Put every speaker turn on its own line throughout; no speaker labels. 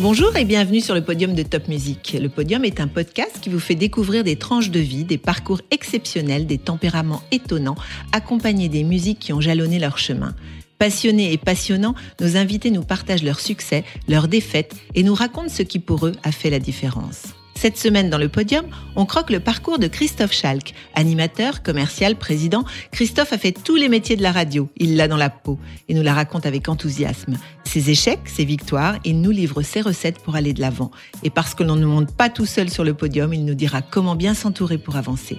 Bonjour et bienvenue sur le podium de Top Music. Le podium est un podcast qui vous fait découvrir des tranches de vie, des parcours exceptionnels, des tempéraments étonnants, accompagnés des musiques qui ont jalonné leur chemin. Passionnés et passionnants, nos invités nous partagent leurs succès, leurs défaites et nous racontent ce qui pour eux a fait la différence. Cette semaine dans le podium, on croque le parcours de Christophe Schalk. Animateur, commercial, président, Christophe a fait tous les métiers de la radio. Il l'a dans la peau et nous la raconte avec enthousiasme. Ses échecs, ses victoires, il nous livre ses recettes pour aller de l'avant. Et parce que l'on ne monte pas tout seul sur le podium, il nous dira comment bien s'entourer pour avancer.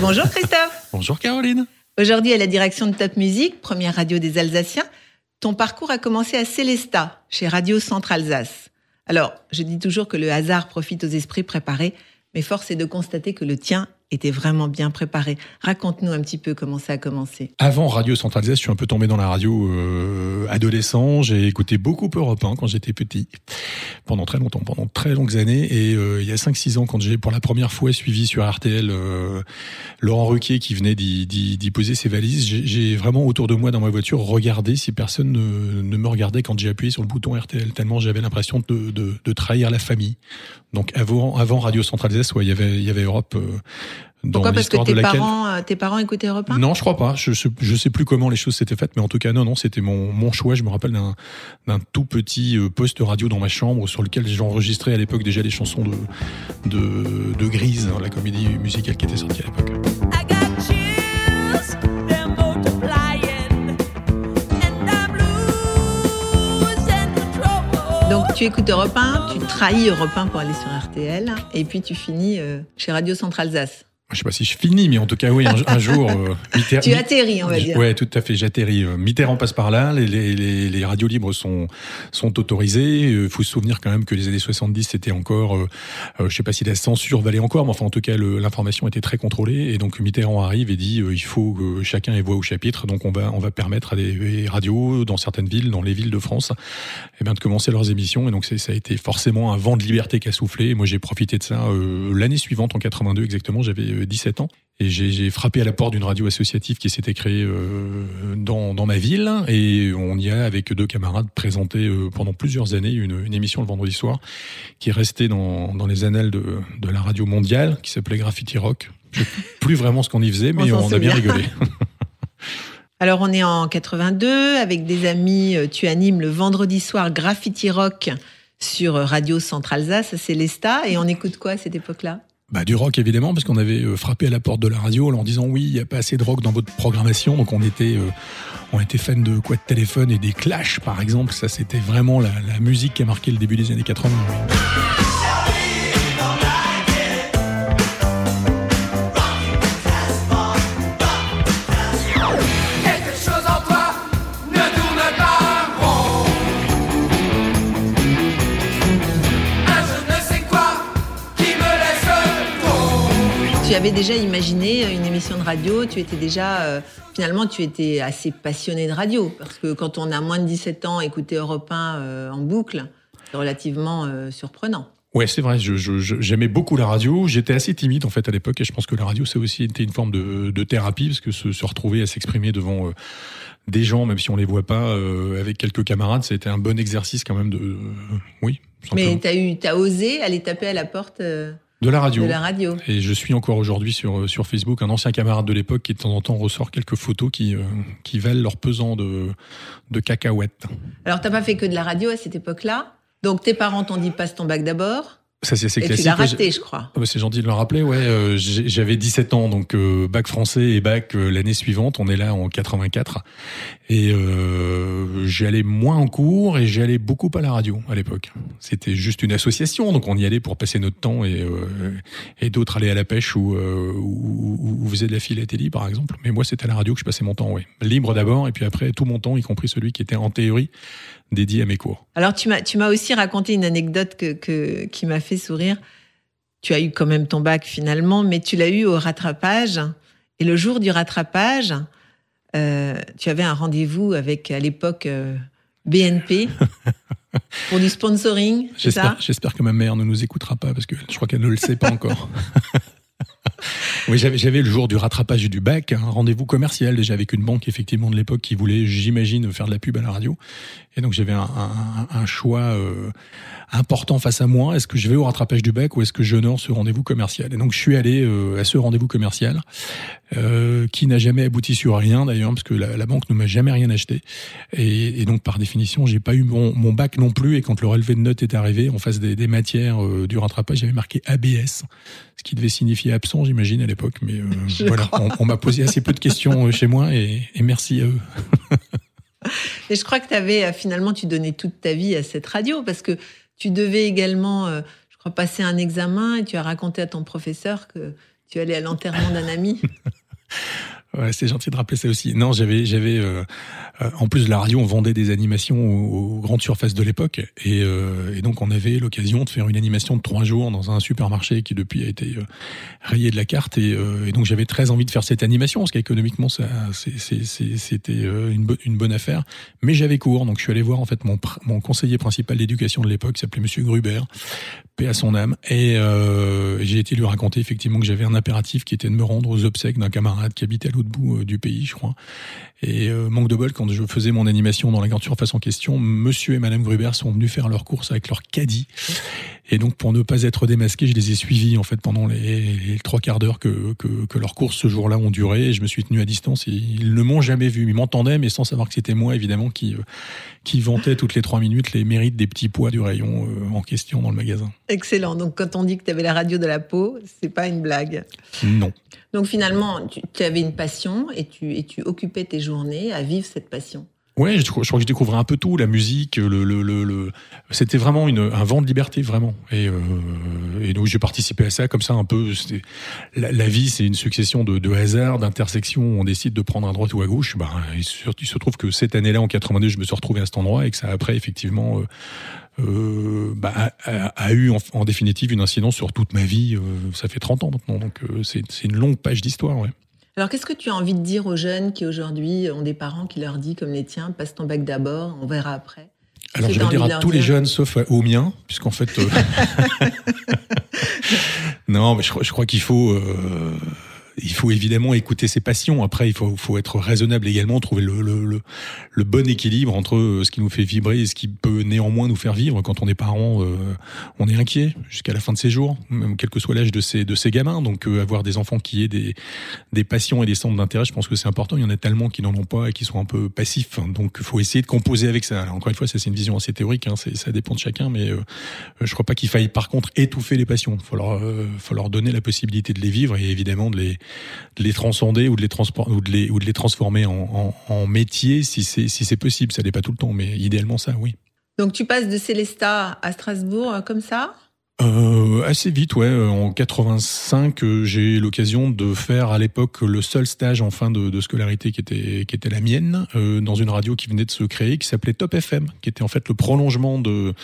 Bonjour Christophe.
Bonjour Caroline.
Aujourd'hui à la direction de Top Music, première radio des Alsaciens, ton parcours a commencé à Célestat, chez Radio Centre Alsace. Alors, je dis toujours que le hasard profite aux esprits préparés, mais force est de constater que le tien était vraiment bien préparé. Raconte-nous un petit peu comment ça a commencé.
Avant Radio Centralisée, je suis un peu tombé dans la radio euh, adolescent. J'ai écouté beaucoup Europe 1 quand j'étais petit, pendant très longtemps, pendant très longues années. Et euh, il y a 5-6 ans, quand j'ai pour la première fois suivi sur RTL euh, Laurent Ruquier qui venait d'y poser ses valises, j'ai vraiment autour de moi dans ma voiture regardé si personne ne, me regardait quand j'ai appuyé sur le bouton RTL, tellement j'avais l'impression de, de, de, trahir la famille. Donc avant, avant Radio Centralisée, ouais, il y avait, il y avait Europe
pourquoi Parce que tes, parents, euh, tes parents écoutaient Europe 1
Non, je crois pas. Je, je, sais plus comment les choses s'étaient faites, mais en tout cas, non, non, c'était mon, mon choix. Je me rappelle d'un tout petit euh, poste radio dans ma chambre sur lequel j'enregistrais à l'époque déjà les chansons de, de, de Grise, hein, la comédie musicale qui était sortie à l'époque.
Donc tu écoutes Europe 1, tu trahis Europe 1 pour aller sur RTL, et puis tu finis euh, chez Radio Centre Alsace
je sais pas si je finis, mais en tout cas, oui, un, jour. Euh,
tu atterris, on va dire.
Ouais, tout à fait, j'atterris. Euh, Mitterrand passe par là, les, les, les, radios libres sont, sont autorisées. Il euh, faut se souvenir quand même que les années 70, c'était encore, euh, je sais pas si la censure valait encore, mais enfin, en tout cas, l'information était très contrôlée. Et donc, Mitterrand arrive et dit, il faut que chacun ait voix au chapitre. Donc, on va, on va permettre à des radios dans certaines villes, dans les villes de France, eh bien, de commencer leurs émissions. Et donc, ça a été forcément un vent de liberté qui a soufflé. Et moi, j'ai profité de ça l'année suivante, en 82 exactement. J'avais 17 ans. Et j'ai frappé à la porte d'une radio associative qui s'était créée euh, dans, dans, ma ville. Et on y a, avec deux camarades, présenté euh, pendant plusieurs années une, une, émission le vendredi soir qui est restée dans, dans les annales de, de, la radio mondiale, qui s'appelait Graffiti Rock. Je sais plus vraiment ce qu'on y faisait, mais on, a bien rigolé.
Alors on est en 82, avec des amis, euh, tu animes le vendredi soir Graffiti Rock sur Radio Centre Alsace, c'est l'ESTA, et on écoute quoi à cette époque-là?
Bah, du rock évidemment, parce qu'on avait euh, frappé à la porte de la radio en disant oui, il n'y a pas assez de rock dans votre programmation. Donc on était, euh, on était fan de quoi de téléphone et des Clash par exemple. Ça c'était vraiment la, musique qui a marqué le début des années 80.
Tu avais déjà imaginé une émission de radio, tu étais déjà, euh, finalement, tu étais assez passionné de radio. Parce que quand on a moins de 17 ans, écouter Europe 1 euh, en boucle, c'est relativement euh, surprenant.
Ouais, c'est vrai. J'aimais beaucoup la radio. J'étais assez timide en fait à l'époque, et je pense que la radio, ça aussi été une forme de, thérapie, parce que se, retrouver à s'exprimer devant des gens, même si on les voit pas, avec quelques camarades, été un bon exercice quand même de, oui.
Mais t'as eu, t'as osé aller taper à la porte.
De la radio.
De la radio.
Et je suis encore aujourd'hui sur, euh, sur Facebook un ancien camarade de l'époque qui de temps en temps ressort quelques photos qui, euh, qui valent leur pesant de, de cacahuètes.
Alors t'as pas fait que de la radio à cette époque-là Donc tes parents t'ont dit passe ton bac d'abord
ça, c'est classique.
Tu l'as raté, je crois.
Ah bah, c'est gentil de le rappeler, ouais. Euh, j'avais 17 ans, donc euh, bac français et bac euh, l'année suivante. On est là en 84. Et j'allais moins en cours et j'allais beaucoup à la radio à l'époque. C'était juste une association, donc on y allait pour passer notre temps et, et d'autres allaient à la pêche ou, ou, ou, faisaient de la philatélie, par exemple. Mais moi, c'était à la radio que je passais mon temps, ouais. Libre d'abord et puis après tout mon temps, y compris celui qui était en théorie dédié à mes cours.
Alors tu m'as tu m'as aussi raconté une anecdote que, que qui m'a fait sourire. Tu as eu quand même ton bac finalement, mais tu l'as eu au rattrapage Et le jour du rattrapage, euh, tu avais un rendez-vous avec, à l'époque, euh, BNP pour du sponsoring.
J'espère que ma mère ne nous écoutera pas parce que je crois qu'elle ne le sait pas encore. oui, j'avais le jour du rattrapage du bac, un rendez-vous commercial déjà avec une banque effectivement de l'époque qui voulait, j'imagine, faire de la pub à la radio. Et donc j'avais un, un, un, choix euh, important face à moi. Est-ce que je vais au rattrapage du bac ou est-ce que j'honore ce rendez-vous commercial? Et donc je suis allé euh, à ce rendez-vous commercial euh, qui n'a jamais abouti sur rien d'ailleurs parce que la, la banque ne m'a jamais rien acheté. Et, donc par définition, j'ai pas eu mon, mon, bac non plus. Et quand le relevé de notes est arrivé, en face des, des matières euh, du rattrapage, j'avais marqué ABS, ce qui devait signifier absent, j'imagine à l'époque. Mais euh, voilà, on, on m'a posé assez peu de questions chez moi et, et merci à eux.
Et je crois que tu avais finalement, tu donnais toute ta vie à cette radio parce que tu devais également, euh, je crois, passer un examen et tu as raconté à ton professeur que tu allais à l'enterrement d'un ami.
Ouais, c'est gentil de rappeler ça aussi. Non, j'avais, j'avais, euh, euh, en plus la radio, on vendait des animations aux, grandes surfaces de l'époque, et, euh, et, donc on avait l'occasion de faire une animation de trois jours dans un supermarché qui depuis a été euh, rayé de la carte, et, euh, et donc j'avais très envie de faire cette animation parce qu'économiquement c'était une, bo une bonne affaire, mais j'avais cours, donc je suis allé voir en fait mon, mon conseiller principal d'éducation de l'époque, qui s'appelait Monsieur Gruber, paix à son âme, et j'ai été lui raconter effectivement que j'avais un impératif qui était de me rendre aux obsèques d'un camarade qui habitait à l'autre bout du pays, je crois. Et euh, manque de bol, quand je faisais mon animation dans la grande surface en question, monsieur et madame Gruber sont venus faire leurs courses avec leur caddie. Et donc, pour ne pas être démasqué, je les ai suivis en fait pendant les, les trois quarts d'heure que, que, que, leurs courses ce jour-là ont duré. Et je me suis tenu à distance. Et ils ne m'ont jamais vu. Ils m'entendaient, mais sans savoir que c'était moi, évidemment, qui euh, qui vantait toutes les trois minutes les mérites des petits pois du rayon euh, en question dans le magasin.
Excellent. Donc, quand on dit que tu avais la radio de la peau, c'est pas une blague.
Non.
Donc, finalement, tu, avais une passion et tu tu occupais tes journées à vivre cette passion.
Ouais, je, crois que je découvrais un peu tout, la musique, le, le, le, c'était vraiment une, un vent de liberté, vraiment. Et, euh, donc j'ai participé à ça comme ça un peu. La, vie, c'est une succession de, hasards, d'intersections on décide de prendre à droite ou à gauche. Ben, il, se, trouve que cette année-là, en 82, je me suis retrouvé à cet endroit et que ça après effectivement. Euh, bah, a, a, eu en, en, définitive une incidence sur toute ma vie. Euh, ça fait 30 ans maintenant, donc euh, c'est une longue page d'histoire. Ouais.
Alors, qu'est-ce que tu as envie de dire aux jeunes qui aujourd'hui ont des parents qui leur disent, comme les tiens, passe ton bac d'abord, on verra après?
Alors, je vais dire à tous les jeunes, sauf aux miens, puisqu'en fait. Non, mais je, je crois qu'il faut. Euh il faut évidemment écouter ses passions. Après, il faut, faut être raisonnable également, trouver le, le, le, le, bon équilibre entre euh, ce qui nous fait vibrer et ce qui peut néanmoins nous faire vivre. Quand on est parent, euh, on est inquiet jusqu'à la fin de ses jours, même quel que soit l'âge de ses, de ses gamins. Donc, euh, avoir des enfants qui aient des, des passions et des centres d'intérêt, je pense que c'est important. Il y en a tellement qui n'en ont pas et qui sont un peu passifs. Donc, il faut essayer de composer avec ça. Alors, encore une fois, ça c'est une vision assez théorique, hein, ça dépend de chacun, mais euh, je crois pas qu'il faille par contre étouffer les passions. Il faut leur, faut leur donner la possibilité de les vivre et évidemment de les de les transcender ou de les, ou de les, ou de les transformer en, en, en métier si c'est si possible. Ça n'est pas tout le temps, mais idéalement ça, oui.
Donc tu passes de Célestat à Strasbourg euh, comme ça?
Euh, assez vite, ouais. En 85, euh, j'ai l'occasion de faire à l'époque le seul stage en fin de, de, scolarité qui était qui était la mienne euh, dans une radio qui venait de se créer, qui s'appelait Top FM, qui était en fait le prolongement de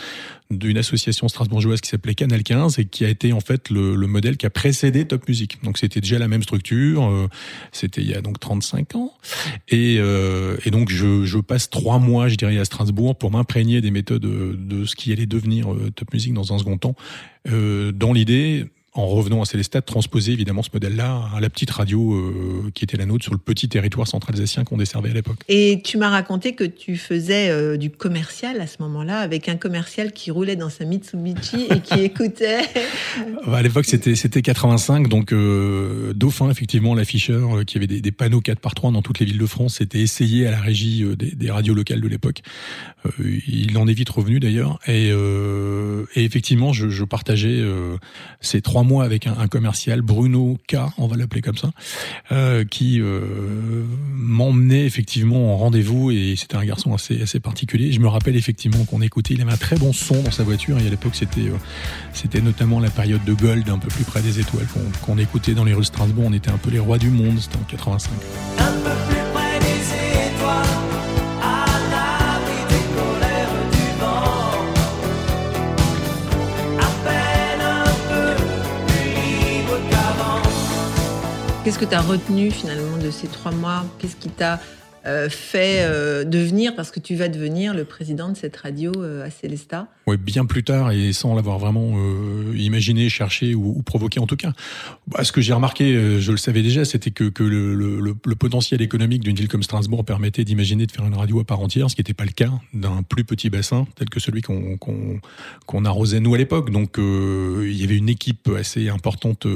d'une association strasbourgeoise qui s'appelait Canal 15 et qui a été en fait le, le modèle qui a précédé Top Music. Donc c'était déjà la même structure, euh, c'était il y a donc 35 ans. Et, euh, donc je, passe trois mois, je dirais, à Strasbourg pour m'imprégner des méthodes de, ce qui allait devenir euh, Top Music dans un second temps, dans l'idée en revenant à Célestat, transposer évidemment ce modèle-là à la petite radio euh, qui était la nôtre sur le petit territoire central-alsacien qu'on desservait à l'époque.
Et tu m'as raconté que tu faisais euh, du commercial à ce moment-là, avec un commercial qui roulait dans sa Mitsubishi et qui écoutait.
à l'époque, c'était c'était 85, donc euh, Dauphin, effectivement, l'afficheur, euh, qui avait des, des, panneaux 4 par 3 dans toutes les villes de France, c'était essayé à la régie euh, des, des, radios locales de l'époque. Euh, il en est vite revenu d'ailleurs, et, et, effectivement, je, je partageais ces trois mois avec un, commercial, Bruno K, on va l'appeler comme ça, euh, qui euh, m'emmenait effectivement en rendez-vous et c'était un garçon assez, assez particulier. Je me rappelle effectivement qu'on écoutait, il avait un très bon son dans sa voiture et à l'époque c'était euh, c'était notamment la période de Gold, un peu plus près des étoiles qu'on qu écoutait dans les rues de Strasbourg. On était un peu les rois du monde, c'était en 85.
Qu'est-ce que tu as retenu finalement de ces trois mois? Qu'est-ce qui t'a euh, fait euh, devenir, parce que tu vas devenir le président de cette radio euh, à Célestat
Oui, bien plus tard et sans l'avoir vraiment imaginé, cherché ou, provoqué en tout cas. Bah, ce que j'ai remarqué, je le savais déjà, c'était que, que le, potentiel économique d'une ville comme Strasbourg permettait d'imaginer de faire une radio à part entière, ce qui n'était pas le cas d'un plus petit bassin tel que celui qu'on qu'on arrosait nous à l'époque. Donc il y avait une équipe assez importante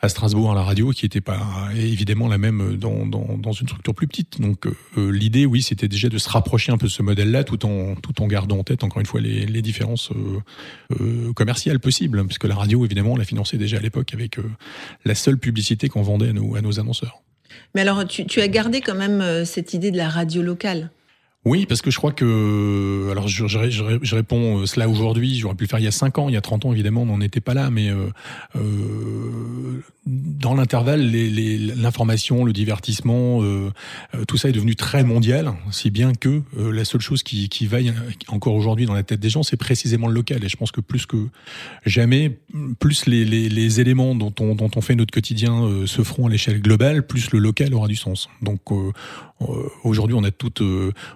à Strasbourg à la radio qui n'était pas évidemment la même dans, dans, dans une structure plus petite. Donc l'idée, oui, c'était déjà de se rapprocher un peu de ce modèle-là, tout en tout en gardant en tête encore une fois les, différences euh, euh commerciales possibles, puisque la radio, évidemment, on l'a financée déjà à l'époque avec euh, la seule publicité qu'on vendait à nos, annonceurs.
Mais alors, tu as gardé quand même cette idée de la radio locale?
Oui, parce que je crois que, alors je, je, je, réponds cela aujourd'hui, j'aurais pu le faire il y a 5 ans, il y a 30 ans évidemment, on n'en était pas là, mais euh, euh, dans l'intervalle, l'information, le divertissement, euh, euh, tout ça est devenu très mondial, si bien que euh, la seule chose qui, qui vaille encore aujourd'hui dans la tête des gens, c'est précisément le local. Et je pense que plus que jamais, plus les, les, les éléments dont on, dont on fait notre quotidien se feront à l'échelle globale, plus le local aura du sens. Donc aujourd'hui, on a toutes,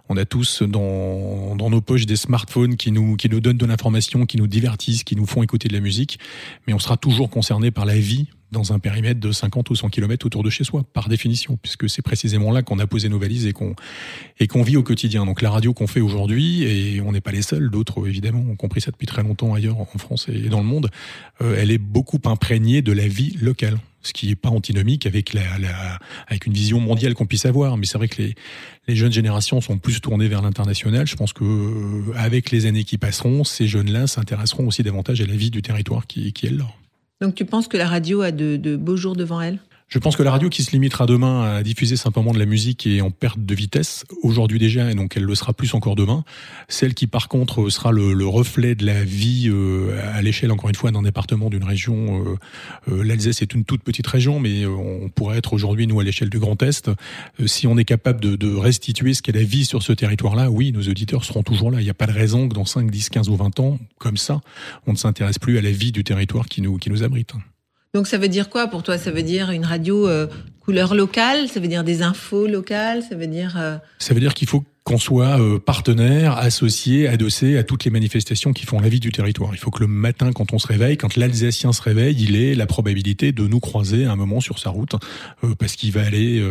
on tous dans, nos poches des smartphones qui nous, qui nous donnent de l'information, qui nous divertissent, qui nous font écouter de la musique, mais on sera toujours concerné par la vie dans un périmètre de 50 ou 100 km autour de chez soi, par définition, puisque c'est précisément là qu'on a posé nos valises et qu'on et vit au quotidien. Donc la radio qu'on fait aujourd'hui, et on n'est pas les seuls, d'autres évidemment ont compris ça depuis très longtemps ailleurs en France et dans le monde, euh, elle est beaucoup imprégnée de la vie locale ce qui n'est pas antinomique avec la, avec une vision mondiale qu'on puisse avoir. Mais c'est vrai que les, les jeunes générations sont plus tournées vers l'international. Je pense que euh, avec les années qui passeront, ces jeunes-là s'intéresseront aussi davantage à la vie du territoire qui, est là.
Donc tu penses que la radio a de beaux jours devant elle?
Je pense que la radio qui se limitera demain à diffuser simplement de la musique est en perte de vitesse aujourd'hui déjà, et donc elle le sera plus encore demain. Celle qui par contre sera le, le reflet de la vie euh, à l'échelle encore une fois d'un département, d'une région. Euh, euh, L'Alsace est une toute petite région, mais on pourrait être aujourd'hui nous à l'échelle du Grand Est. si on est capable de, de restituer ce qu'est la vie sur ce territoire-là, oui, nos auditeurs seront toujours là. Il n'y a pas de raison que dans 5, 10, 15 ou 20 ans, comme ça, on ne s'intéresse plus à la vie du territoire qui nous, qui nous abrite.
Donc ça veut dire quoi pour toi? Ça veut dire une radio euh, couleur locale? Ça veut dire des infos locales? Ça veut dire euh,
Ça veut dire qu'il faut qu'on soit euh, partenaire, associé, adossé à toutes les manifestations qui font la vie du territoire. Il faut que le matin, quand on se réveille, quand l'Alsacien se réveille, il ait la probabilité de nous croiser un moment sur sa route, euh, parce qu'il va aller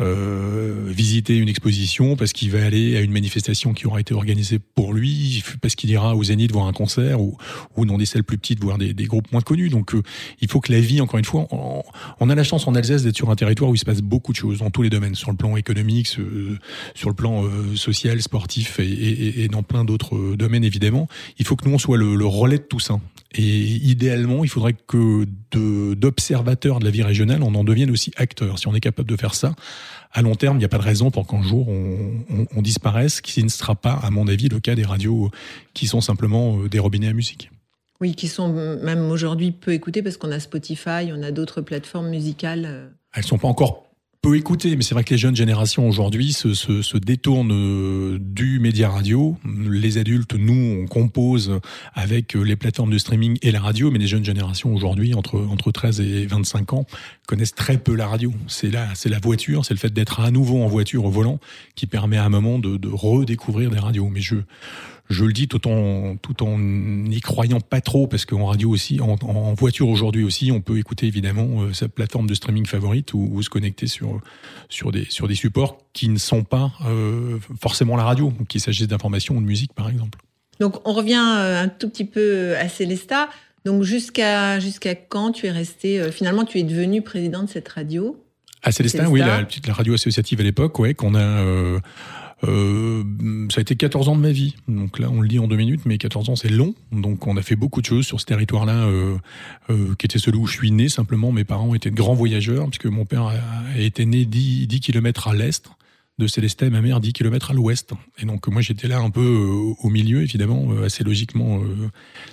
euh, visiter une exposition, parce qu'il va aller à une manifestation qui aura été organisée pour lui, parce qu'il ira au Zénith voir un concert, ou, ou dans des salles plus petites voir des, des groupes moins connus. Donc il faut que la vie, encore une fois, on, on, a la chance en Alsace d'être sur un territoire où il se passe beaucoup de choses dans tous les domaines, sur le plan économique, sur le plan social, sportif et, et, dans plein d'autres euh, domaines évidemment. Il faut que nous on soit le, relais de tout ça. Et idéalement, il faudrait que d'observateurs de, la vie régionale, on en devienne aussi acteurs. Si on est capable de faire ça, à long terme, il n'y a pas de raison pour qu'un jour on, on, on disparaisse, qui ne sera pas, à mon avis, le cas des radios qui sont simplement euh, des robinets à musique.
Oui, qui sont même aujourd'hui peu écoutées parce qu'on a Spotify, on a d'autres plateformes musicales. Euh.
Elles sont pas encore peu écouter, mais c'est vrai que les jeunes générations aujourd'hui se, se, se, détournent euh, du média radio. Les adultes, nous, on compose avec euh, les plateformes de streaming et la radio, mais les jeunes générations aujourd'hui, entre, entre 13 et 25 ans, connaissent très peu la radio. C'est la, c'est la voiture, c'est le fait d'être à nouveau en voiture au volant qui permet à un moment de, de redécouvrir des radios. Mais je, je le dis tout en tout en n'y croyant pas trop parce qu'en radio aussi, en, en voiture aujourd'hui aussi, on peut écouter évidemment euh, sa plateforme de streaming favorite ou, ou, se connecter sur sur des sur des supports qui ne sont pas euh, forcément la radio, qu'il s'agisse d'information ou de musique par exemple.
Donc on revient euh, un tout petit peu à Célesta. Donc jusqu'à jusqu'à quand tu es resté finalement tu es devenu président de cette radio?
À Célestin, oui, la, la radio associative à l'époque, ouais, qu'on a euh, ça a été 14 ans de ma vie. Donc là, on le dit en deux minutes, mais 14 ans, c'est long. Donc on a fait beaucoup de choses sur ce territoire-là, euh, euh, qui était celui où je suis né. Simplement, mes parents étaient de grands voyageurs, puisque mon père a, né 10, 10 km à l'est de Célestin et ma mère 10 km à l'ouest. Et donc moi j'étais là un peu euh, au milieu, évidemment, euh, assez logiquement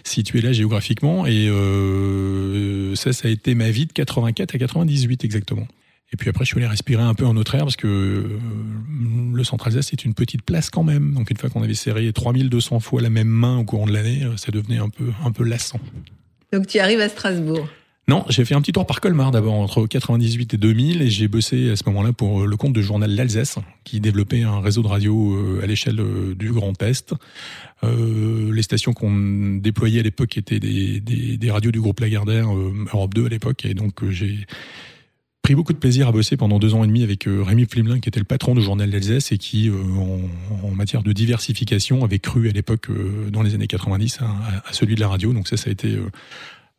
situé là géographiquement. Et ça, ça a été ma vie de 84 à 98 exactement. Et puis après, je suis allé respirer un peu en autre air parce que euh, le Centre Alsace, c'est une petite place quand même. Donc une fois qu'on avait serré 3200 fois la même main au courant de l'année, euh, ça devenait un peu, un peu lassant.
Donc tu arrives à Strasbourg
Non, j'ai fait un petit tour par Colmar d'abord entre 98 et 2000 et j'ai bossé à ce moment-là pour euh, le compte du journal L'Alsace qui développait un réseau de radio euh, à l'échelle euh, du Grand Est. Euh, les stations qu'on déployait à l'époque étaient des, des, des, radios du groupe Lagardère, Europe 2 à l'époque et donc j'ai pris beaucoup de plaisir à bosser pendant deux ans et demi avec Rémi Flimelin qui était le patron du journal L'Alsace et qui en, en, matière de diversification avait cru à l'époque dans les années 90 à, à, celui de la radio. Donc ça ça a été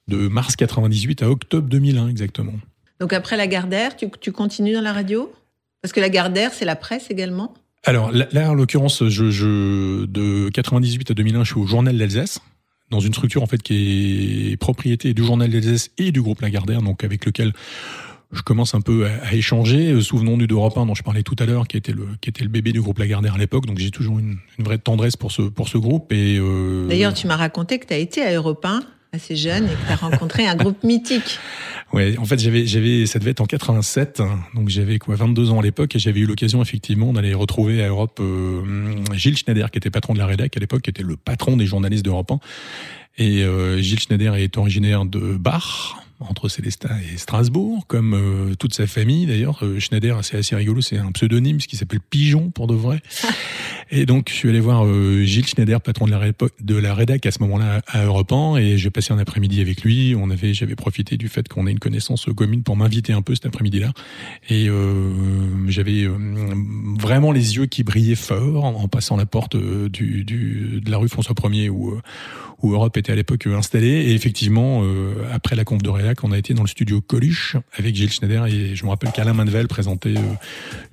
de mars 98 à octobre 2001 exactement.
Donc après la Gardère, tu, tu continues dans la radio? Parce que la Gardère, c'est la presse également?
Alors là, en l'occurrence, je, je, de 98 à 2001, je suis au Journal d'Alsace, dans une structure en fait qui est propriété du Journal d'Alsace et du groupe Lagardère, donc avec lequel je commence un peu à, à échanger. Souvenons-nous d'Europe 1 dont je parlais tout à l'heure, qui était le qui était le bébé du groupe Lagardère à l'époque. Donc j'ai toujours une, une, vraie tendresse pour ce pour ce groupe. Et
euh... d'ailleurs, tu m'as raconté que tu as été à Europe 1 assez jeune et que tu as rencontré un groupe mythique.
Ouais, en fait, j'avais, j'avais, ça devait être en 87, donc j'avais quoi, 22 ans à l'époque, et j'avais eu l'occasion effectivement d'aller retrouver à Europe euh, Gilles Schneider, qui était patron de la rédac à l'époque, qui était le patron des journalistes d'Europe 1. Et euh, Gilles Schneider est originaire de Bach, entre Célestin et Strasbourg, comme euh, toute sa famille d'ailleurs. Euh, Schneider, c'est assez rigolo, c'est un pseudonyme, ce qui s'appelle Pigeon pour de vrai. et donc, je suis allé voir euh, Gilles Schneider, patron de la, de la rédac à ce moment-là à Europe 1, et j'ai passé un après-midi avec lui. On avait, j'avais profité du fait qu'on ait une connaissance commune pour m'inviter un peu cet après-midi-là. Et j'avais vraiment les yeux qui brillaient fort en, passant la porte du, du, de la rue François 1er où, où Europe était à l'époque installée. Et effectivement, après la conf de rédac, qu'on a été dans le studio Coluche avec Gilles Schneider et je me rappelle qu'Alain Manvel présentait euh,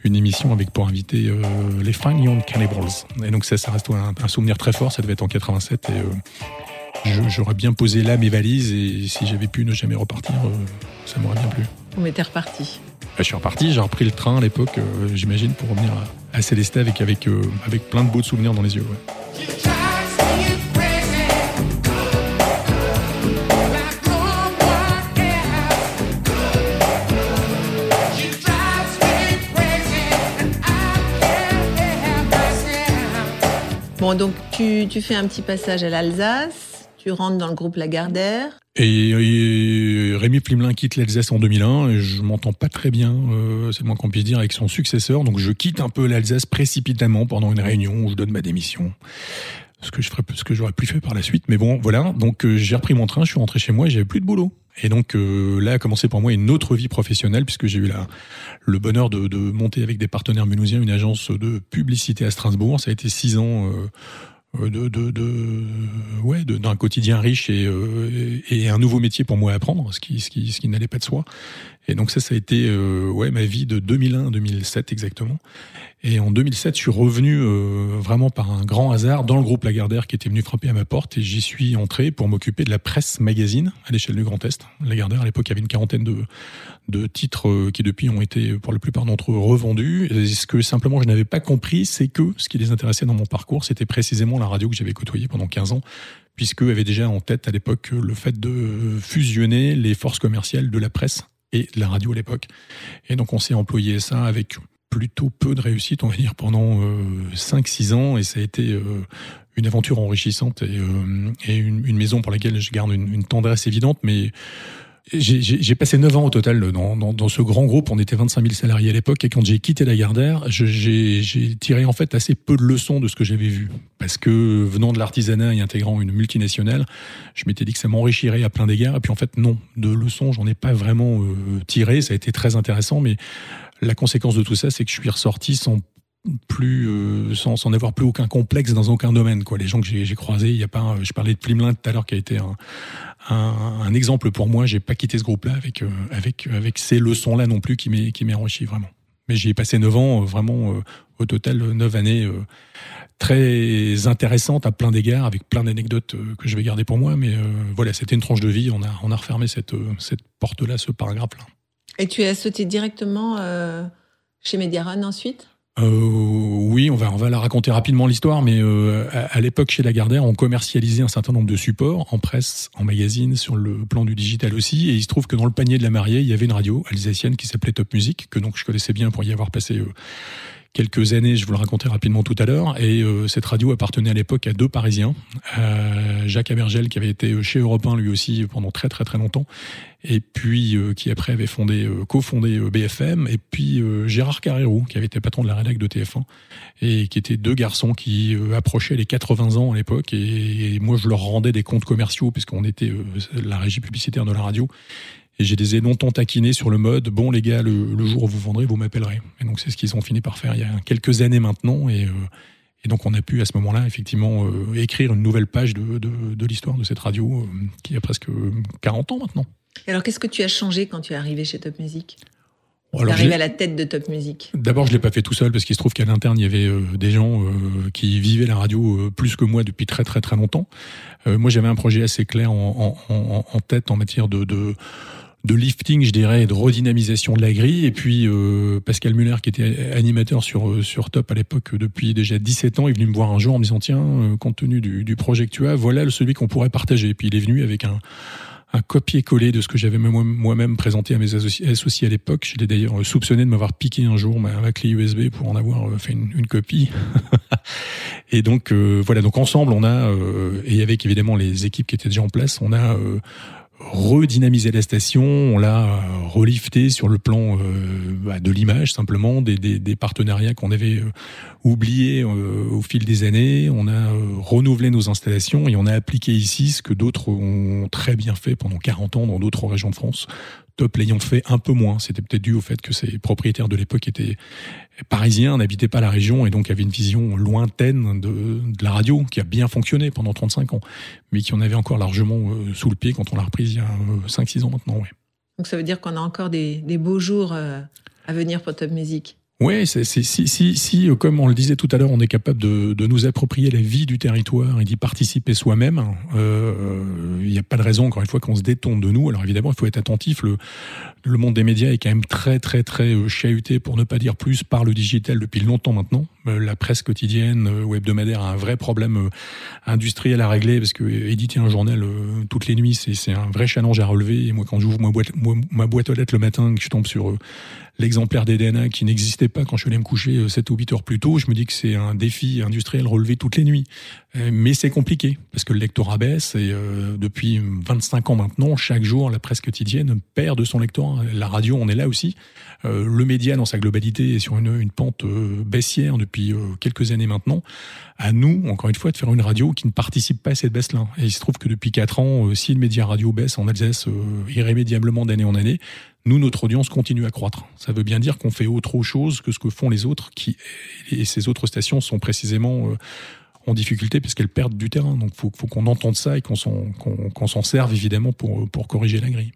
une émission avec pour inviter euh, les Fine Young Et donc ça, ça reste un, un, souvenir très fort. Ça devait être en 87 et euh, j'aurais bien posé là mes valises et si j'avais pu ne jamais repartir, ça m'aurait bien plu.
On était reparti.
Bah, je suis reparti, j'ai repris le train à l'époque, j'imagine, pour revenir à, à Célestat avec, avec, avec plein de beaux souvenirs dans les yeux. Ouais.
Donc tu, fais un petit passage à l'Alsace, tu rentres dans le groupe Lagardère.
Et, et Rémi Flimelin quitte l'Alsace en 2001 et je m'entends pas très bien, euh, c'est moins qu'on puisse dire, avec son successeur. Donc je quitte un peu l'Alsace précipitamment pendant une réunion où je donne ma démission ce que je ferais, ce que j'aurais plus fait par la suite. Mais bon, voilà. Donc euh, j'ai repris mon train, je suis rentré chez moi et j'avais plus de boulot. Et donc euh, là a commencé pour moi une autre vie professionnelle puisque j'ai eu la, le bonheur de, de, monter avec des partenaires mulhousiens une agence de publicité à Strasbourg. Ça a été six ans. Euh, de, de, de ouais d'un quotidien riche et, euh, et un nouveau métier pour moi à apprendre ce qui ce qui ce qui n'allait pas de soi. Et donc ça ça a été euh, ouais ma vie de 2001 à 2007 exactement. Et en 2007 je suis revenu euh, vraiment par un grand hasard dans le groupe Lagardère qui était venu frapper à ma porte et j'y suis entré pour m'occuper de la presse magazine à l'échelle du Grand Est. Lagardère à l'époque avait une quarantaine de de titres euh, qui depuis ont été pour la plupart d'entre eux revendus. Ce que simplement je n'avais pas compris, c'est que ce qui les intéressait dans mon parcours, c'était précisément la radio que j'avais côtoyée pendant 15 ans, puisqu'eux avaient déjà en tête à l'époque le fait de fusionner les forces commerciales de la presse et de la radio à l'époque. Et donc on s'est employé ça avec plutôt peu de réussite, on va dire, pendant euh, 5-6 ans, et ça a été euh, une aventure enrichissante et, euh, une, maison pour laquelle je garde une, une tendresse évidente, mais j'ai passé 9 ans au total dans, dans, dans, ce grand groupe. On était 25 000 salariés à l'époque. Et quand j'ai quitté la Gardère, j'ai tiré en fait assez peu de leçons de ce que j'avais vu. Parce que venant de l'artisanat et intégrant une multinationale, je m'étais dit que ça m'enrichirait à plein d'égards. Et puis en fait, non, de leçons, j'en ai pas vraiment euh, tiré. Ça a été très intéressant. Mais la conséquence de tout ça, c'est que je suis ressorti sans plus euh, sans, sans avoir plus aucun complexe dans aucun domaine quoi les gens que j'ai croisés il y a pas je parlais de Plimlin tout à l'heure qui a été un, un, exemple pour moi j'ai pas quitté ce groupe là avec euh, avec avec ces leçons là non plus qui m'est enrichi vraiment. Mais j'y ai passé neuf ans euh, vraiment euh, au total neuf années très intéressantes à plein d'égards avec plein d'anecdotes que je vais garder pour moi. Mais voilà c'était une tranche de vie. On a a refermé cette cette porte là ce paragraphe là
et tu as sauté directement chez Mediaron ensuite?
Euh, oui, on va on va la raconter rapidement l'histoire, mais euh, à, l'époque chez Lagardère, on commercialisait un certain nombre de supports en presse, en magazine, sur le plan du digital aussi, et il se trouve que dans le panier de la mariée, il y avait une radio alsacienne qui s'appelait Top Music, que donc je connaissais bien pour y avoir passé euh, quelques années, je vous le racontais rapidement tout à l'heure, et cette radio appartenait à l'époque à deux Parisiens, Jacques Abergel qui avait été chez Europe 1 lui aussi pendant très très très longtemps, et puis qui après avait fondé, cofondé BFM, et puis Gérard Carrérou qui avait été patron de la rédac de TF1 et qui étaient deux garçons qui approchaient les 80 ans à l'époque, et, et, moi je leur rendais des comptes commerciaux puisqu'on était la régie publicitaire de la radio. Et j'ai des longtemps taquiné sur le mode bon les gars, le, jour où vous vendrez, vous m'appellerez. Et donc c'est ce qu'ils ont fini par faire il y a quelques années maintenant. Et, euh, et donc on a pu à ce moment-là effectivement euh, écrire une nouvelle page de, de, de l'histoire de cette radio euh, qui a presque 40 ans maintenant.
Et alors qu'est-ce que tu as changé quand tu es arrivé chez Top Music? Arrivé à la tête de Top Music?
D'abord, je l'ai pas fait tout seul parce qu'il se trouve qu'à l'interne, il y avait des gens qui vivaient la radio plus que moi depuis très très très longtemps. moi, j'avais un projet assez clair en, en, en tête en matière de, de de lifting, je dirais, et de redynamisation de la grille. Et puis euh, Pascal Muller, qui était animateur sur euh, sur Top à l'époque depuis déjà 17 ans, est venu me voir un jour en me disant tiens, euh, compte tenu du, du, projet que tu as, voilà celui qu'on pourrait partager. Et puis il est venu avec un un copier-coller de ce que j'avais moi-même présenté à mes associés à l'époque. Je l'ai d'ailleurs soupçonné de m'avoir piqué un jour ma, clé USB pour en avoir fait une, une copie. et donc voilà, donc ensemble on a et avec évidemment les équipes qui étaient déjà en place, on a redynamiser la station, on l'a euh, relifté sur le plan euh, bah, de l'image simplement, des partenariats qu'on avait euh, oubliés au fil des années, on a renouvelé nos installations et on a appliqué ici ce que d'autres ont très bien fait pendant 40 ans dans d'autres régions de France, Top l'ayant fait un peu moins. C'était peut-être dû au fait que ses propriétaires de l'époque étaient parisiens, n'habitaient pas la région et donc avaient une vision lointaine de, la radio qui a bien fonctionné pendant 35 ans, mais qui en avait encore largement euh, sous le pied quand on l'a reprise il y a 5-6 euh, ans maintenant.
Donc ça veut dire qu'on a encore des, des beaux jours euh, à venir pour Top Music
oui, si, si, si, euh, comme on le disait tout à l'heure, on est capable de, de nous approprier la vie du territoire et d'y participer soi-même, il euh, n'y a pas de raison, encore une fois, qu'on se détourne de nous. Alors évidemment, il faut être attentif. Le, le monde des médias est quand même très, très, très euh, chahuté, pour ne pas dire plus, par le digital depuis longtemps maintenant. La presse quotidienne ou hebdomadaire a un vrai problème industriel à régler, parce que éditer un journal toutes les nuits, c'est un vrai challenge à relever. Et moi, quand j'ouvre ma boîte, ma boîte aux lettres le matin, que je tombe sur l'exemplaire des DNA qui n'existait pas quand je suis allé me coucher 7 euh, ou 8 heures plus tôt, je me dis que c'est un défi industriel relevé toutes les nuits. Euh, mais c'est compliqué, parce que le lectorat baisse, et euh, depuis 25 ans maintenant, chaque jour, la presse quotidienne perd de son lectorat. La radio, on est là aussi. le média, dans sa globalité, est sur une, une pente baissière depuis quelques années maintenant. À nous, encore une fois, de faire une radio qui ne participe pas à cette baisse-là. Et il se trouve que depuis 4 ans, si le média radio baisse en Alsace irrémédiablement d'année en année, nous, notre audience continue à croître. Ça veut bien dire qu'on fait autre chose que ce que font les autres, qui et ces autres stations sont précisément euh, en difficulté parce qu'elles perdent du terrain. Donc, faut, faut qu'on entende ça et qu'on s'en serve évidemment pour pour corriger la grille.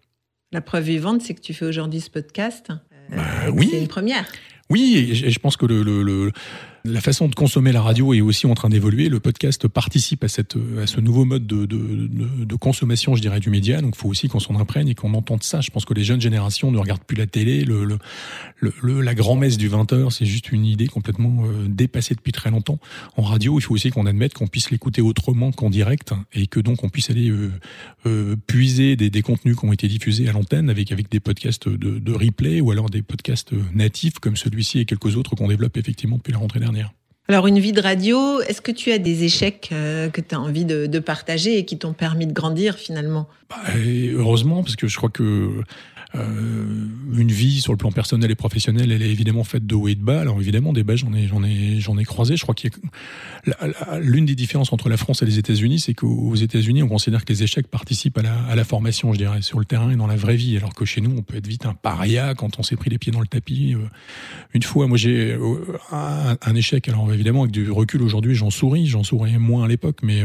La preuve vivante, c'est que tu fais aujourd'hui ce podcast.
Bah, oui.
C'est une première.
Oui, et je pense que le, le, le la façon de consommer la radio est aussi en train d'évoluer. Le podcast participe à, cette, à ce nouveau mode de, de, de, consommation, je dirais, du média. Donc, il faut aussi qu'on s'en imprègne et qu'on entende ça. Je pense que les jeunes générations ne regardent plus la télé. Le, le, le la grand-messe du 20h, c'est juste une idée complètement euh, dépassée depuis très longtemps. En radio, il faut aussi qu'on admette qu'on puisse l'écouter autrement qu'en direct et que donc on puisse aller euh, euh, puiser des, des, contenus qui ont été diffusés à l'antenne avec, avec des podcasts de, de replay ou alors des podcasts natifs comme celui-ci et quelques autres qu'on développe effectivement depuis la rentrée dernière.
Alors, une vie de radio, est-ce que tu as des échecs euh, que tu as envie de, de, partager et qui t'ont permis de grandir finalement?
Bah, Heureusement, parce que je crois que euh, une vie sur le plan personnel et professionnel, elle est évidemment faite de haut et de bas. Alors évidemment, des bas, j'en ai, j'en ai, j'en ai croisé. Je crois qu'il a l'une des différences entre la France et les États-Unis, c'est qu'aux États-Unis, on considère que les échecs participent à la, à la formation, je dirais, sur le terrain et dans la vraie vie, alors que chez nous, on peut être vite un paria quand on s'est pris les pieds dans le tapis. Euh, une fois, moi, j'ai euh, un, échec. Alors évidemment, avec du recul aujourd'hui, j'en souris, j'en souriais moins à l'époque, mais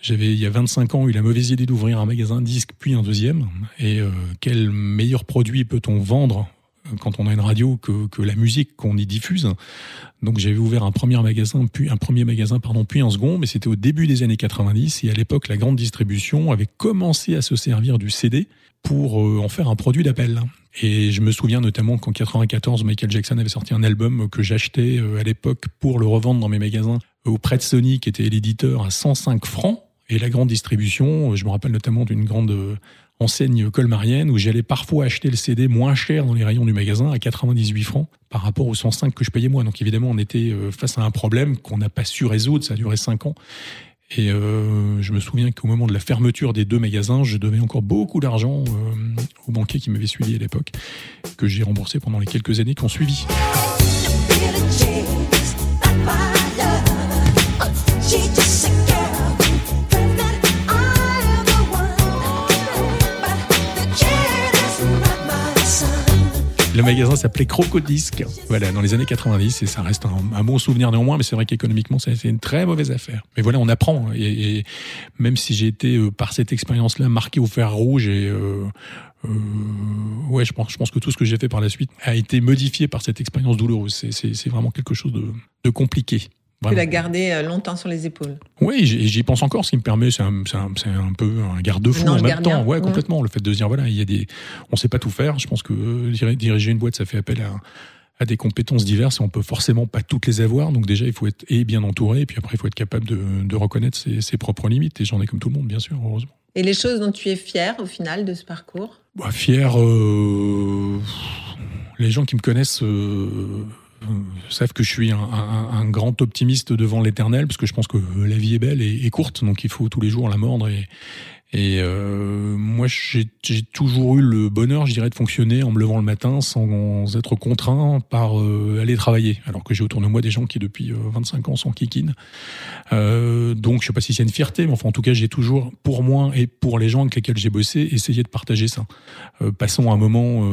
j'avais, il y a 25 ans, eu la mauvaise idée d'ouvrir un magasin disque, puis un deuxième. Et euh, quel meilleur produit peut-on vendre euh, quand on a une radio que, que la musique qu'on y diffuse? Donc j'avais ouvert un premier magasin, puis un premier magasin, pardon, puis un second, mais c'était au début des années 90 et à l'époque la grande distribution avait commencé à se servir du CD pour euh, en faire un produit d'appel. Et je me souviens notamment qu'en 94, Michael Jackson avait sorti un album que j'achetais à l'époque pour le revendre dans mes magasins auprès de Sony, qui était l'éditeur, à 105 francs. Et la grande distribution, je me rappelle notamment d'une grande enseigne colmarienne où j'allais parfois acheter le CD moins cher dans les rayons du magasin à 98 francs par rapport aux 105 que je payais moi. Donc évidemment, on était face à un problème qu'on n'a pas su résoudre. Ça a duré 5 ans. Et euh, je me souviens qu'au moment de la fermeture des deux magasins, je devais encore beaucoup d'argent euh, au banquier qui m'avait suivi à l'époque, que j'ai remboursé pendant les quelques années qui ont suivi. Le magasin s'appelait Crocodisque, voilà, dans les années 90, et ça reste un, bon souvenir néanmoins, mais c'est vrai qu'économiquement, c'est une très mauvaise affaire. Mais voilà, on apprend, et, même si j'ai été, euh, par cette expérience-là, marqué au fer rouge, et euh, euh, ouais, je pense, que tout ce que j'ai fait par la suite a été modifié par cette expérience douloureuse. C'est vraiment quelque chose de compliqué.
Tu l'as gardé euh, longtemps sur les épaules.
Oui, j'y pense encore, ce qui me permet, c'est un, un, peu un garde-fou en même temps. Ouais, complètement. Le fait de se dire, voilà, il y a des, on sait pas tout faire. Je pense que euh, diriger une boîte, ça fait appel à, à des compétences diverses et on peut forcément pas toutes les avoir. Donc déjà, il faut être et bien entouré, et puis après, il faut être capable de, de reconnaître ses, ses, propres limites. Et j'en ai comme tout le monde, bien sûr, heureusement.
Et les choses dont tu es fier au final de ce parcours?
Bah, Fier, euh, les gens qui me connaissent. Euh, savent que je suis un, grand optimiste devant l'éternel, parce que je pense que la vie est belle et, courte, donc il faut tous les jours la mordre. Et, euh, moi, j'ai toujours eu le bonheur, je dirais, de fonctionner en me levant le matin sans être contraint par euh, aller travailler, alors que j'ai autour de moi des gens qui depuis 25 ans sont kikines. Euh, donc, je sais pas si c'est une fierté, mais enfin, en tout cas, j'ai toujours, pour moi et pour les gens avec lesquels j'ai bossé, essayé de partager ça. Euh, passons un moment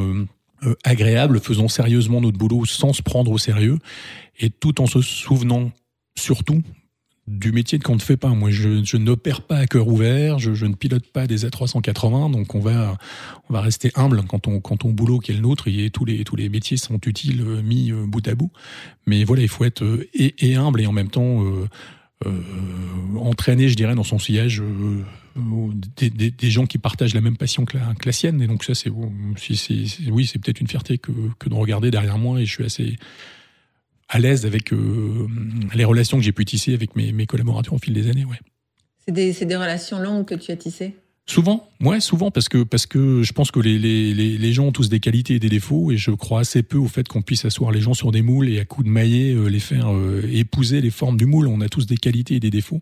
euh, agréable, faisons sérieusement notre boulot sans se prendre au sérieux, et tout en se souvenant surtout du métier qu'on ne fait pas. Moi, je, n'opère pas à cœur ouvert, je, ne pilote pas des A380, donc on va, on va rester humble quand on, quand on boulot qui est le nôtre. Et tous les, tous les métiers sont utiles euh, mis euh, bout à bout. Mais voilà, il faut être et, et humble et en même temps euh, euh, entraîné, je dirais, dans son sillage euh, des, des, des, gens qui partagent la même passion que la, que la sienne. Et donc ça, c'est oui, c'est peut-être une fierté que, que de regarder derrière moi. Et je suis assez à l'aise avec euh, les relations que j'ai pu tisser avec mes, mes, collaborateurs au fil des années. Ouais.
C'est des, des, relations longues que tu as tissées?
Souvent, ouais, souvent parce que parce que je pense que les, les, les, gens ont tous des qualités et des défauts et je crois assez peu au fait qu'on puisse asseoir les gens sur des moules et à coups de maillet euh, les faire euh, épouser les formes du moule. On a tous des qualités et des défauts.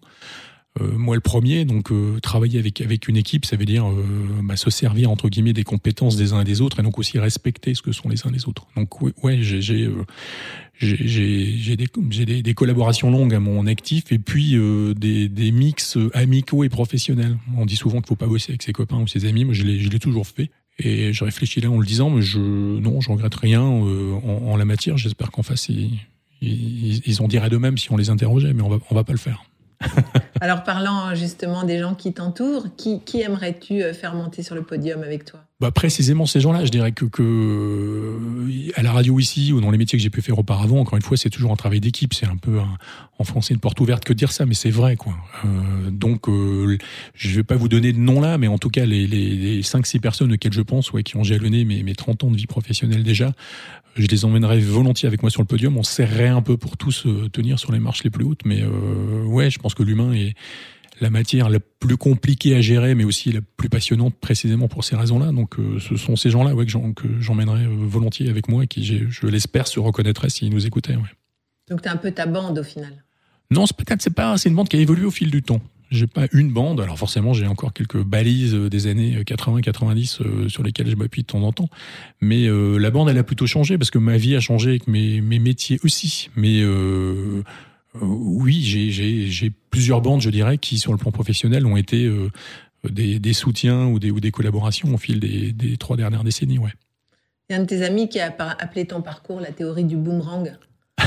Euh, moi le premier, donc euh, travailler avec avec une équipe, ça veut dire euh, bah, se servir entre guillemets des compétences des uns et des autres, et donc aussi respecter ce que sont les uns les autres. Donc ouais, ouais j'ai j'ai des, des, des, collaborations longues à mon actif et puis des, des mix amicaux et professionnels. On dit souvent qu'il faut pas bosser avec ses copains ou ses amis, moi je l'ai toujours fait. Et je réfléchis là en le disant, mais je non, je regrette rien en, en, la matière. J'espère qu'en face ils, ils, ils en diraient de même si on les interrogeait, mais on va on va pas le faire.
Alors parlant justement des gens qui t'entourent, qui, qui aimerais-tu euh, faire monter sur le podium avec toi?
Bah précisément ces gens-là, je dirais que, que euh, à la radio ici ou dans les métiers que j'ai pu faire auparavant, encore une fois, c'est toujours un travail d'équipe. C'est un peu en français une porte ouverte que dire ça, mais c'est vrai quoi. Euh, donc euh, je vais pas vous donner de nom là, mais en tout cas les les, les 5-6 personnes auxquelles je pense, ouais, qui ont jalonné mes mes 30 ans de vie professionnelle déjà, je les emmènerai volontiers avec moi sur le podium. On serrerait un peu pour tous euh, tenir sur les marches les plus hautes, mais euh, ouais, je pense que l'humain est la matière la plus compliquée à gérer, mais aussi la plus passionnante précisément pour ces raisons-là. Donc, euh, ce sont ces gens-là ouais, que j'emmènerai euh, volontiers avec moi et qui, je l'espère, se reconnaîtraient s'ils nous écoutaient. Ouais.
Donc, tu un peu ta bande au final
Non, c'est peut-être c'est pas, c'est une bande qui a évolué au fil du temps. J'ai pas une bande, alors forcément j'ai encore quelques balises euh, des années 80-90 sur lesquelles je m'appuie de temps en temps, mais euh, la bande elle a plutôt changé parce que ma vie a changé avec mes, mes métiers aussi. Mais euh, oui, j'ai plusieurs bandes, je dirais, qui sur le plan professionnel ont été euh, des, des, soutiens ou des, ou des collaborations au fil des, des trois dernières décennies. Ouais.
Il y a un de tes amis qui a appelé ton parcours la théorie du boomerang.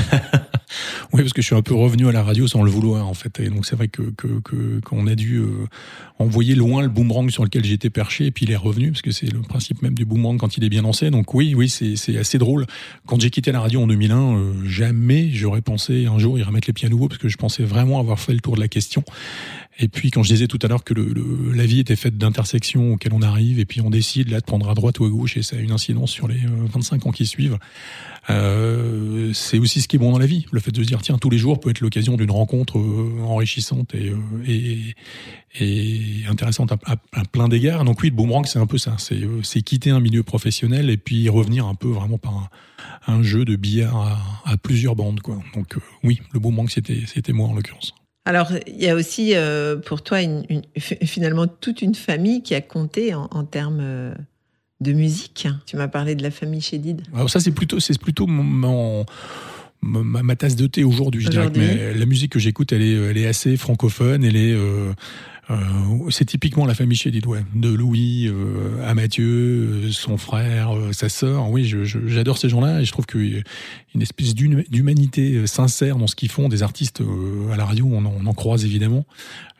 Oui, parce que je suis un peu revenu à la radio sans le vouloir, en fait. Et donc, c'est vrai que, que, qu'on a dû euh, envoyer loin le boomerang sur lequel j'étais perché, et puis il est revenu, parce que c'est le principe même du boomerang quand il est bien lancé. Donc, oui, oui, c'est, c'est assez drôle. Quand j'ai quitté la radio en 2001, euh, jamais j'aurais pensé un jour y remettre les pieds à nouveau, parce que je pensais vraiment avoir fait le tour de la question. Et puis quand je disais tout à l'heure que le, la vie était faite d'intersections auxquelles on arrive, et puis on décide là de prendre à droite ou à gauche, et ça a une incidence sur les 25 ans qui suivent. Euh, c'est aussi ce qui est bon dans la vie, le fait de se dire tiens tous les jours peut être l'occasion d'une rencontre enrichissante et, et, et intéressante à, à, plein d'égards. Donc oui, le boomerang c'est un peu ça, c'est quitter un milieu professionnel et puis revenir un peu vraiment par un, jeu de billard à, à, plusieurs bandes quoi. Donc oui, le boomerang c'était moi en l'occurrence.
Alors, il y a aussi euh, pour toi une, une, finalement toute une famille qui a compté en, en termes euh, de musique. Tu m'as parlé de la famille Chédid.
Alors ça, c'est plutôt, c'est plutôt mon, ma, ma, tasse de thé aujourd'hui, je dirais. Mais la musique que j'écoute, elle est, elle est assez francophone. Elle est euh, c'est typiquement la famille Chédid, ouais. De Louis euh, à Mathieu, euh, son frère, sa sœur. Oui, j'adore ces gens-là et je trouve qu'il y a une espèce d'humanité sincère dans ce qu'ils font. Des artistes à la radio, on en, on en croise évidemment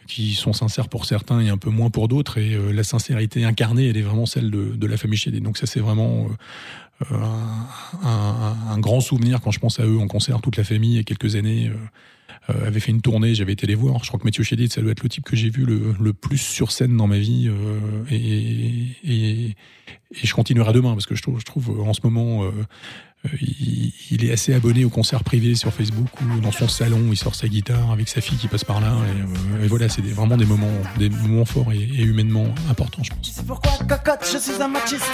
qui sont sincères pour certains et un peu moins pour d'autres. Et la sincérité incarnée, elle est vraiment celle de, de la famille Chédid. Donc ça, c'est vraiment euh, un, un, grand souvenir quand je pense à eux en concert, toute la famille, il y a quelques années. Euh, avait fait une tournée, j'avais été les voir. Je crois que Mathieu Chédid, ça doit être le type que j'ai vu le, plus sur scène dans ma vie. Euh, et, je continuerai demain parce que je trouve, en ce moment, euh, il, est assez abonné aux concerts privés sur Facebook ou dans son salon, il sort sa guitare avec sa fille qui passe par là. Et, euh, voilà, c'est vraiment des moments, des moments forts et, humainement importants, pense.
C'est pourquoi, cocotte, je suis un machiste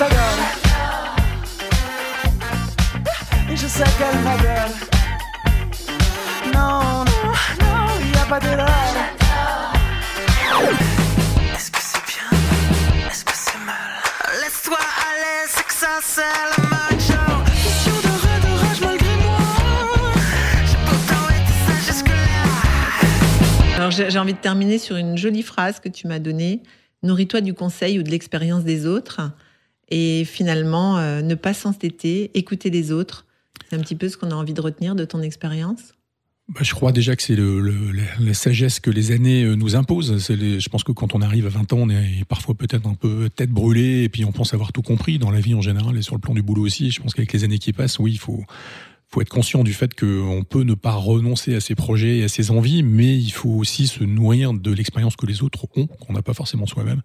Et je sais qu'elle ma gueule. Non, pas de Est-ce que c'est bien? Est-ce que c'est mal? Laisse-toi aller, c'est que ça c'est le macho. De malgré moi. J'ai pourtant été ça.
Alors j'ai envie de terminer sur une jolie phrase que tu m'as donnée. Nourris-toi du conseil ou de l'expérience des autres. Et finalement, euh, ne pas s'entêter, écouter les autres. C'est un petit peu ce qu'on a envie de retenir de ton expérience?
Bah, je crois déjà que c'est le, la sagesse que les années euh, nous imposent. Je pense que quand on arrive à 20 ans, on est parfois peut-être un peu tête brûlée et puis on pense avoir tout compris dans la vie en général et sur le plan du boulot aussi. Je pense qu'avec les années qui passent, oui, il faut, faut être conscient du fait qu'on peut ne pas renoncer à ses projets et à ses envies, mais il faut aussi se nourrir de l'expérience que les autres ont, qu'on n'a pas forcément soi-même.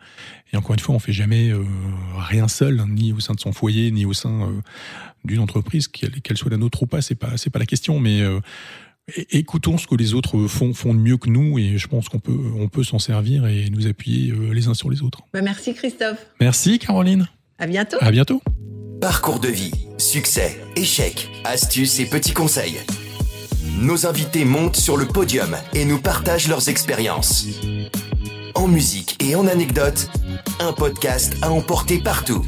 Et encore une fois, on fait jamais euh, rien seul, hein, ni au sein de son foyer, ni au sein euh, d'une entreprise, qu'elle soit la nôtre ou pas. C'est pas, c'est pas la question, mais euh, écoutons ce que les autres font, font de mieux que nous et je pense qu'on peut, on peut s'en servir et nous appuyer les uns sur les autres.
Bah merci Christophe.
Merci Caroline.
À bientôt.
À bientôt.
Parcours de vie, succès, échecs, astuces et petits conseils. Nos invités montent sur le podium et nous partagent leurs expériences. En musique et en anecdotes, un podcast à emporter partout.